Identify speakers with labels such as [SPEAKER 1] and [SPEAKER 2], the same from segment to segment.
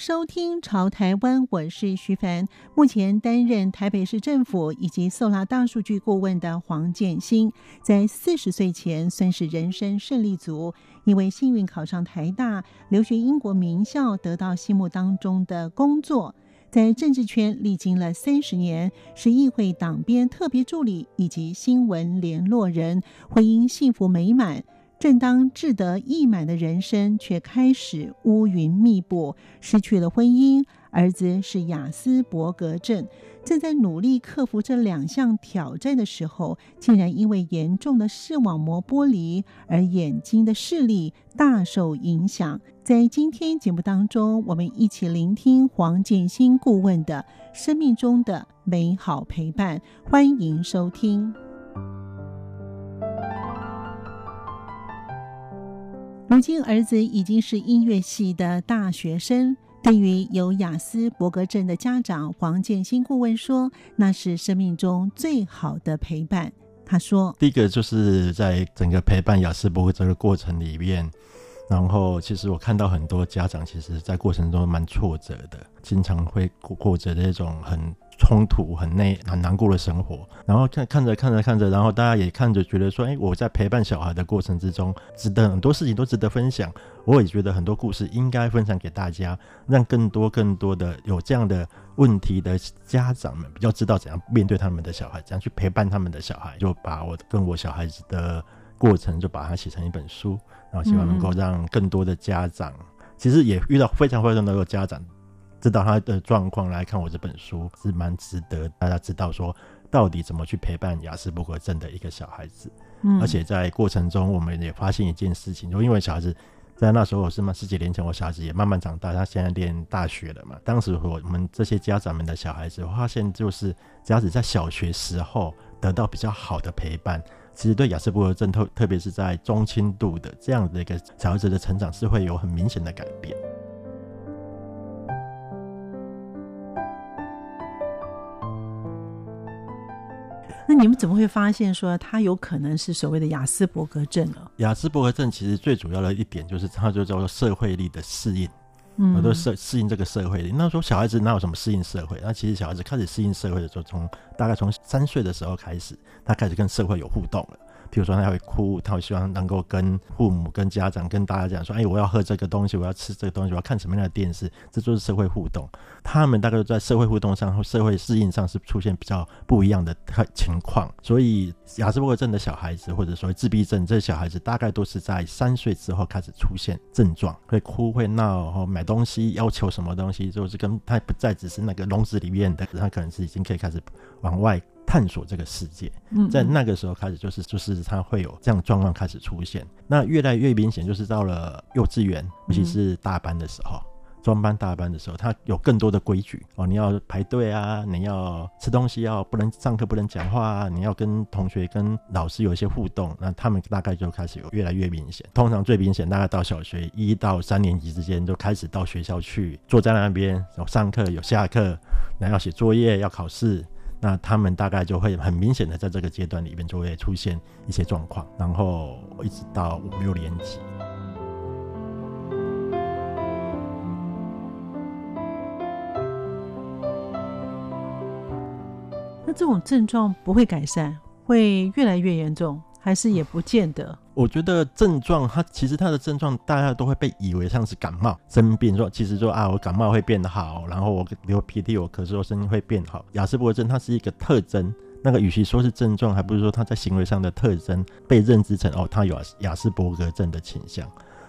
[SPEAKER 1] 收听《潮台湾》，我是徐凡。目前担任台北市政府以及 Sola 大数据顾问的黄建新，在四十岁前算是人生胜利组，因为幸运考上台大，留学英国名校，得到心目当中的工作。在政治圈历经了三十年，是议会党编特别助理以及新闻联络人，婚姻幸福美满。正当志得意满的人生，却开始乌云密布，失去了婚姻，儿子是亚斯伯格症，正在努力克服这两项挑战的时候，竟然因为严重的视网膜剥离而眼睛的视力大受影响。在今天节目当中，我们一起聆听黄建新顾问的生命中的美好陪伴，欢迎收听。如今儿子已经是音乐系的大学生，对于有雅思伯格症的家长，黄建新顾问说，那是生命中最好的陪伴。他说：“
[SPEAKER 2] 第一个就是在整个陪伴雅思伯格这个过程里面，然后其实我看到很多家长，其实在过程中蛮挫折的，经常会过过着那种很。”冲突很内很难过的生活，然后看看着看着看着，然后大家也看着觉得说，哎，我在陪伴小孩的过程之中，值得很多事情都值得分享。我也觉得很多故事应该分享给大家，让更多更多的有这样的问题的家长们比较知道怎样面对他们的小孩，怎样去陪伴他们的小孩。就把我跟我小孩子的过程，就把它写成一本书，然后希望能够让更多的家长，其实也遇到非常非常多的家长。知道他的状况来看我这本书是蛮值得大家知道，说到底怎么去陪伴雅斯伯格症的一个小孩子。嗯，而且在过程中，我们也发现一件事情，就因为小孩子在那时候我是嘛十几年前，我小孩子也慢慢长大，他现在念大学了嘛。当时我们这些家长们的小孩子，我发现就是只要是在小学时候得到比较好的陪伴，其实对雅斯伯格症特特别是在中轻度的这样的一个小孩子的成长是会有很明显的改变。
[SPEAKER 1] 那你们怎么会发现说他有可能是所谓的雅斯伯格症呢？
[SPEAKER 2] 雅斯伯格症其实最主要的一点就是，它就叫做社会力的适应，嗯，我都适适应这个社会力。那说小孩子哪有什么适应社会？那其实小孩子开始适应社会的时候，从大概从三岁的时候开始，他开始跟社会有互动了。譬如说，他会哭，他会希望能够跟父母、跟家长、跟大家讲说：“哎，我要喝这个东西，我要吃这个东西，我要看什么样的电视。”这就是社会互动。他们大概在社会互动上、社会适应上是出现比较不一样的情况。所以，亚斯伯格症的小孩子，或者说自闭症这小孩子，大概都是在三岁之后开始出现症状，会哭、会闹，然后买东西要求什么东西，就是跟他不再只是那个笼子里面的，他可能是已经可以开始往外。探索这个世界，嗯在那个时候开始，就是就是他会有这样状况开始出现。那越来越明显，就是到了幼稚园，尤其是大班的时候，中班、大班的时候，他有更多的规矩哦。你要排队啊，你要吃东西要不能上课不能讲话啊，你要跟同学跟老师有一些互动。那他们大概就开始有越来越明显。通常最明显，大概到小学一到三年级之间，就开始到学校去坐在那边有上课有下课，然后要写作业要考试。那他们大概就会很明显的在这个阶段里面就会出现一些状况，然后一直到五六年级。
[SPEAKER 1] 那这种症状不会改善，会越来越严重。还是也不见得。
[SPEAKER 2] 我觉得症状，它其实它的症状，大家都会被以为像是感冒生病，说其实说啊，我感冒会变好，然后我流鼻涕，我咳嗽，声音会变好。雅斯伯格症它是一个特征，那个与其说是症状，还不如说它在行为上的特征被认知成哦，它有雅斯伯格症的倾向。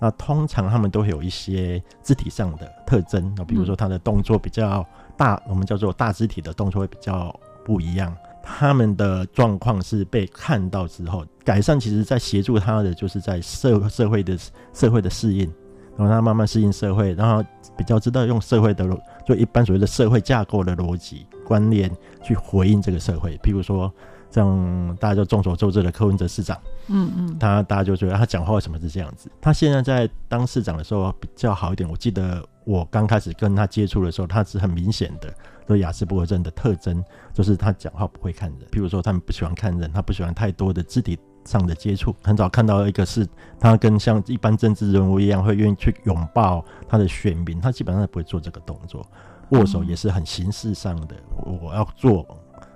[SPEAKER 2] 那通常他们都会有一些肢体上的特征，那比如说他的动作比较大，我们叫做大肢体的动作会比较不一样。他们的状况是被看到之后改善，其实在协助他的就是在社社会的社会的适应，然后他慢慢适应社会，然后比较知道用社会的就一般所谓的社会架构的逻辑观念去回应这个社会。譬如说，像大家就众所周知的柯文哲市长，嗯嗯，他大家就觉得他讲话为什么是这样子？他现在在当市长的时候比较好一点。我记得我刚开始跟他接触的时候，他是很明显的，说亚斯伯格症的特征就是他讲话不会看人。譬如说，他们不喜欢看人，他不喜欢太多的肢体上的接触。很早看到一个是他跟像一般政治人物一样，会愿意去拥抱他的选民，他基本上不会做这个动作。握手也是很形式上的，我要做。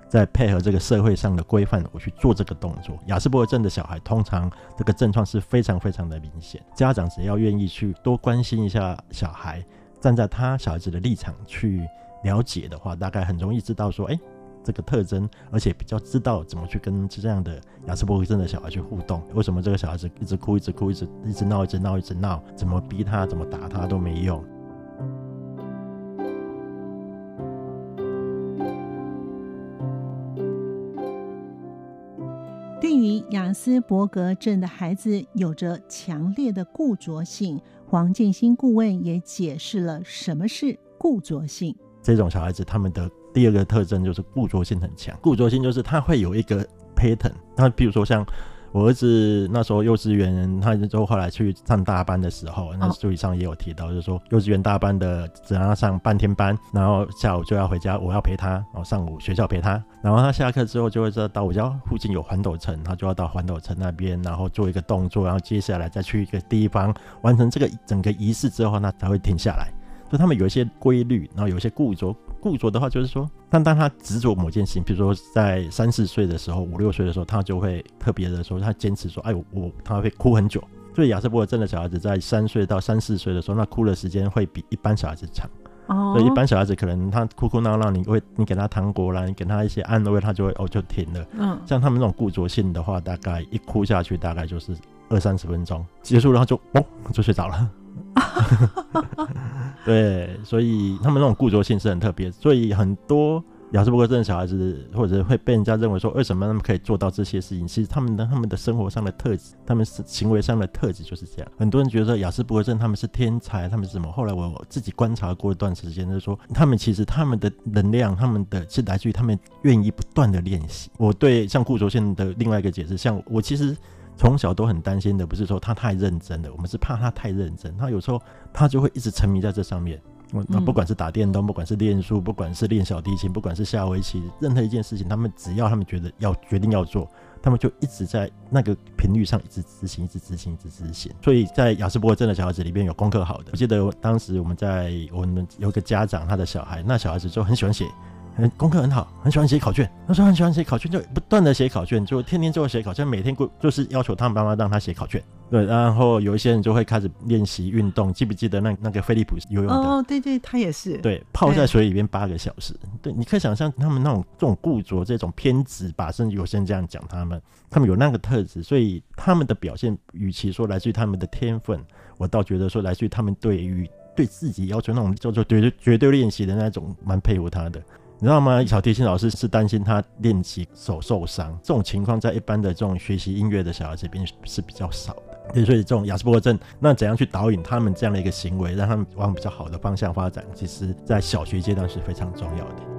[SPEAKER 2] 在配合这个社会上的规范，我去做这个动作。亚斯伯格症的小孩通常这个症状是非常非常的明显。家长只要愿意去多关心一下小孩，站在他小孩子的立场去了解的话，大概很容易知道说，哎，这个特征，而且比较知道怎么去跟这样的亚斯伯格症的小孩去互动。为什么这个小孩子一直哭，一直哭，一直一直闹，一直闹，一直闹？怎么逼他，怎么打他都没用。
[SPEAKER 1] 雅斯伯格症的孩子有着强烈的固着性，黄建新顾问也解释了什么是固着性。
[SPEAKER 2] 这种小孩子他们的第二个特征就是固着性很强，固着性就是他会有一个 pattern，那比如说像。我儿子那时候幼稚园，他就后来去上大班的时候，那书里上也有提到，就是说幼稚园大班的只让他上半天班，然后下午就要回家，我要陪他，然后上午学校陪他，然后他下课之后就会知道到我家附近有环斗城，他就要到环斗城那边，然后做一个动作，然后接下来再去一个地方完成这个整个仪式之后，那才会停下来。就他们有一些规律，然后有一些固着。固着的话，就是说，但当他执着某件事情，比如说在三四岁的时候、五六岁的时候，他就会特别的说，他坚持说，哎，我他会哭很久。所以亚斯伯格症的小孩子在三岁到三四岁的时候，那哭的时间会比一般小孩子长。哦。所以一般小孩子可能他哭哭闹闹，你会你给他糖果啦，你给他一些安慰，他就会哦就停了。嗯。像他们那种固着性的话，大概一哭下去，大概就是二三十分钟结束，然后就哦就睡着了。对，所以他们那种固着性是很特别，所以很多亚斯伯格症小孩子，或者会被人家认为说，为什么他们可以做到这些事情？其实他们的他们的生活上的特质，他们是行为上的特质就是这样。很多人觉得亚斯伯格症他们是天才，他们是什么？后来我自己观察过一段时间，就是说，他们其实他们的能量，他们的是来自于他们愿意不断的练习。我对像固着性的另外一个解释，像我其实。从小都很担心的，不是说他太认真了，我们是怕他太认真。他有时候他就会一直沉迷在这上面。那不管是打电动，不管是练书，不管是练小提琴，不管是下围棋，任何一件事情，他们只要他们觉得要决定要做，他们就一直在那个频率上一直执行，一直执行，一直执行。所以在雅斯伯格症的小孩子里边有功课好的，我记得当时我们在我们有个家长，他的小孩，那小孩子就很喜欢写。功课很好，很喜欢写考卷。他说很喜欢写考卷，就不断的写考卷，就天天就会写考卷，每天过就是要求他们妈妈让他写考卷。对，然后有一些人就会开始练习运动。记不记得那那个菲利普游泳的？
[SPEAKER 1] 哦，对对，他也是。
[SPEAKER 2] 对，泡在水里边八个小时。对，你可以想象他们那种这种固着、这种偏执吧，甚至有些人这样讲他们，他们有那个特质，所以他们的表现，与其说来自于他们的天分，我倒觉得说来自于他们对于对自己要求那种叫做绝对绝对练习的那种，蛮佩服他的。你知道吗？小提琴老师是担心他练习手受伤，这种情况在一般的这种学习音乐的小孩这边是比较少的。所以这种雅斯伯格症，那怎样去导引他们这样的一个行为，让他们往比较好的方向发展，其实在小学阶段是非常重要的。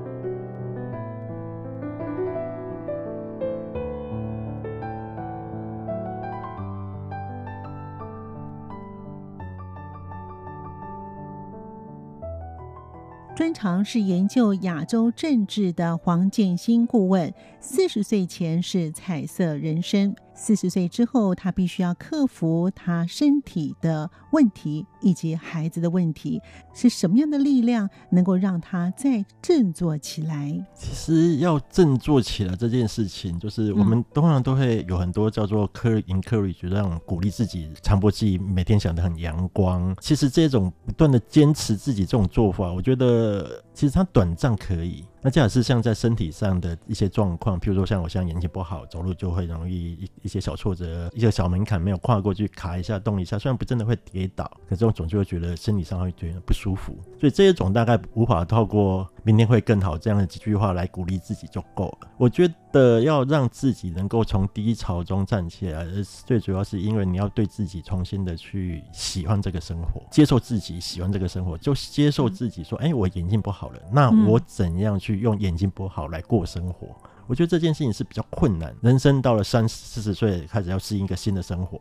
[SPEAKER 1] 专长是研究亚洲政治的黄建新顾问，四十岁前是彩色人生。四十岁之后，他必须要克服他身体的问题以及孩子的问题。是什么样的力量能够让他再振作起来？
[SPEAKER 2] 其实要振作起来这件事情，就是我们通常都会有很多叫做 encourage，让鼓励自己，强迫自己每天想得很阳光。其实这种不断的坚持自己这种做法，我觉得其实它短暂可以。那假如是像在身体上的一些状况，譬如说像我现在眼睛不好，走路就会容易一一些小挫折，一些小门槛没有跨过去，卡一下，动一下，虽然不真的会跌倒，可是我总就会觉得身体上会觉得不舒服。所以这一种大概无法透过明天会更好这样的几句话来鼓励自己就够了。我觉得要让自己能够从低潮中站起来，最主要是因为你要对自己重新的去喜欢这个生活，接受自己喜欢这个生活，就接受自己说，哎，我眼睛不好了，那我怎样去用眼睛不好来过生活？我觉得这件事情是比较困难。人生到了三四十岁，开始要适应一个新的生活。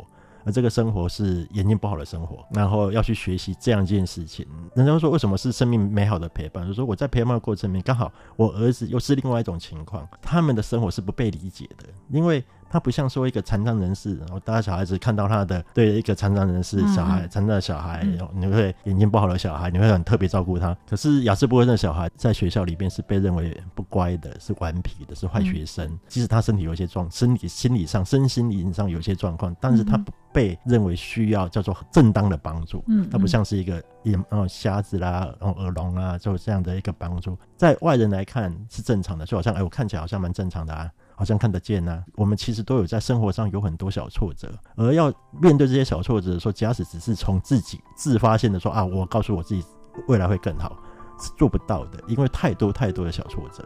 [SPEAKER 2] 而这个生活是眼睛不好的生活，然后要去学习这样一件事情。人家说为什么是生命美好的陪伴？就是说我在陪伴的过程里面，刚好我儿子又是另外一种情况，他们的生活是不被理解的，因为。他不像说一个残障人士，然后大家小孩子看到他的对一个残障人士小孩、残障的小孩，你会眼睛不好的小孩，你会很特别照顾他。可是亚斯伯格症的小孩在学校里面是被认为不乖的，是顽皮的，是坏学生。即使他身体有一些状，身体、心理上、身心灵上有一些状况，但是他不被认为需要叫做正当的帮助。嗯，他不像是一个眼哦瞎子啦，然后耳聋啊，就这样的一个帮助，在外人来看是正常的，就好像哎，我看起来好像蛮正常的啊。好像看得见呐、啊，我们其实都有在生活上有很多小挫折，而要面对这些小挫折的时候，假使只是从自己自发性的说啊，我告诉我自己未来会更好，是做不到的，因为太多太多的小挫折。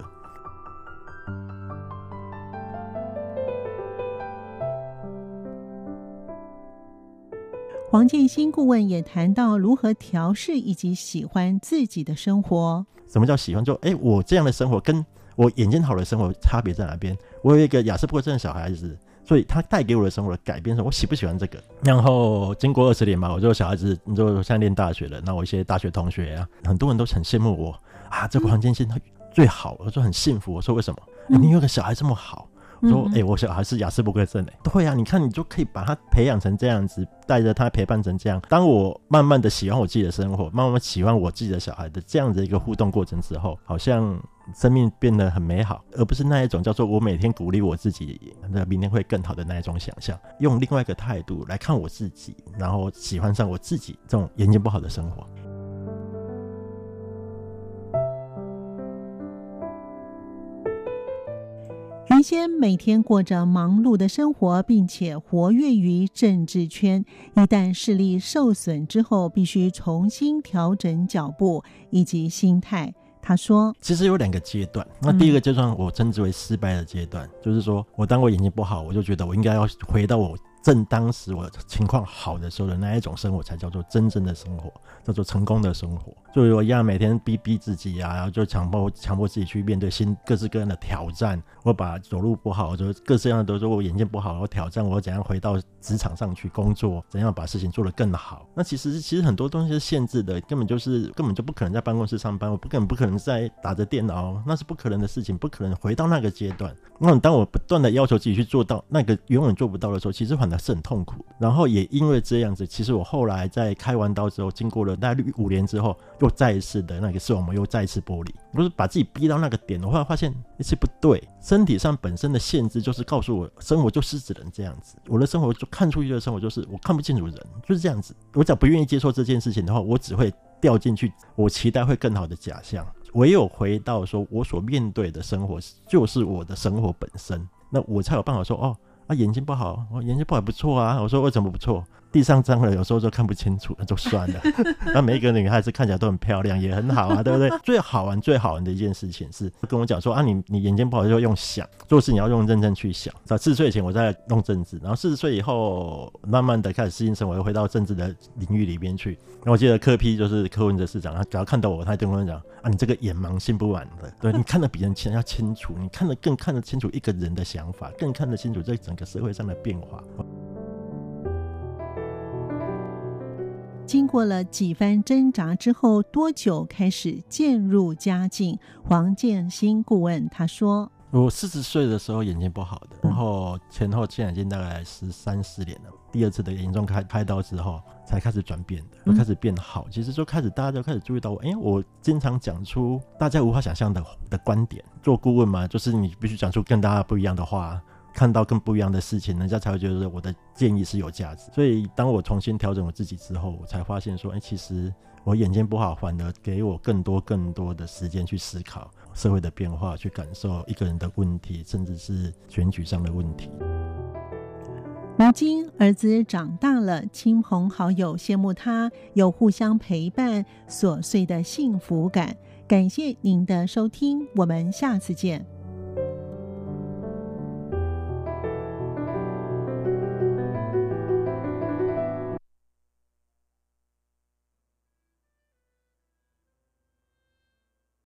[SPEAKER 1] 黄建新顾问也谈到如何调试以及喜欢自己的生活。
[SPEAKER 2] 什么叫喜欢？就哎，我这样的生活跟。我眼睛好的生活差别在哪边？我有一个雅斯伯格症的小孩子，所以他带给我的生活的改变是，我喜不喜欢这个？然后经过二十年嘛，我这个小孩子，你就现在念大学了，那我一些大学同学啊，很多人都很羡慕我啊，这个黄建新他最好，我说很幸福。我说为什么？欸、你有个小孩这么好？我说哎、欸，我小孩是亚斯伯格症哎，对呀、啊，你看你就可以把他培养成这样子，带着他陪伴成这样。当我慢慢的喜欢我自己的生活，慢慢喜欢我自己的小孩的这样的一个互动过程之后，好像。生命变得很美好，而不是那一种叫做我每天鼓励我自己，那明天会更好的那一种想象。用另外一个态度来看我自己，然后喜欢上我自己这种眼睛不好的生活。
[SPEAKER 1] 原先每天过着忙碌的生活，并且活跃于政治圈，一旦视力受损之后，必须重新调整脚步以及心态。他说：“
[SPEAKER 2] 其实有两个阶段。那第一个阶段，我称之为失败的阶段，嗯、就是说我当我眼睛不好，我就觉得我应该要回到我正当时我情况好的时候的那一种生活，才叫做真正的生活，叫做成功的生活。就我一样每天逼逼自己啊，然后就强迫强迫自己去面对新各式各样的挑战。我把走路不好，就各式各样的都说我眼睛不好，我挑战我怎样回到职场上去工作，怎样把事情做得更好。那其实其实很多东西是限制的，根本就是根本就不可能在办公室上班，我不可能不可能在打着电脑，那是不可能的事情，不可能回到那个阶段。那当我不断的要求自己去做到那个永远做不到的时候，其实反而是很痛苦。然后也因为这样子，其实我后来在开完刀之后，经过了大概五年之后，又再一次的那个视网膜又再一次剥离，不是把自己逼到那个点，我后来发现一切不对。身体上本身的限制就是告诉我，生活就是只能这样子。我的生活就看出去的生活就是我看不清楚人，就是这样子。我只要不愿意接受这件事情的话，我只会掉进去我期待会更好的假象。唯有回到说我所面对的生活就是我的生活本身，那我才有办法说哦，他眼睛不好，我眼睛不好不错啊。我说为什么不错？地上脏了，有时候就看不清楚，那就算了。那每一个女孩子看起来都很漂亮，也很好啊，对不对？最好玩、最好玩的一件事情是跟我讲说啊，你你眼睛不好就用想做事，你要用认真去想。在四十岁以前我在弄政治，然后四十岁以后慢慢的开始适应生活，又回到政治的领域里边去。那我记得柯 P 就是柯文哲市长，他只要看到我，他就跟我讲啊，你这个眼盲心不完的，对 你看得比人清要清楚，你看得更看得清楚一个人的想法，更看得清楚这整个社会上的变化。
[SPEAKER 1] 经过了几番挣扎之后，多久开始渐入佳境？黄建新顾问他说：“
[SPEAKER 2] 我四十岁的时候眼睛不好的，然后前后现在已经大概十三四年了。第二次的严重开开刀之后，才开始转变的，就开始变好。其实就开始大家就开始注意到我，哎，我经常讲出大家无法想象的的观点。做顾问嘛，就是你必须讲出跟大家不一样的话。”看到更不一样的事情，人家才会觉得我的建议是有价值。所以，当我重新调整我自己之后，我才发现说，哎，其实我眼睛不好，反而给我更多更多的时间去思考社会的变化，去感受一个人的问题，甚至是选举上的问题。
[SPEAKER 1] 如今，儿子长大了，亲朋好友羡慕他有互相陪伴，琐碎的幸福感。感谢您的收听，我们下次见。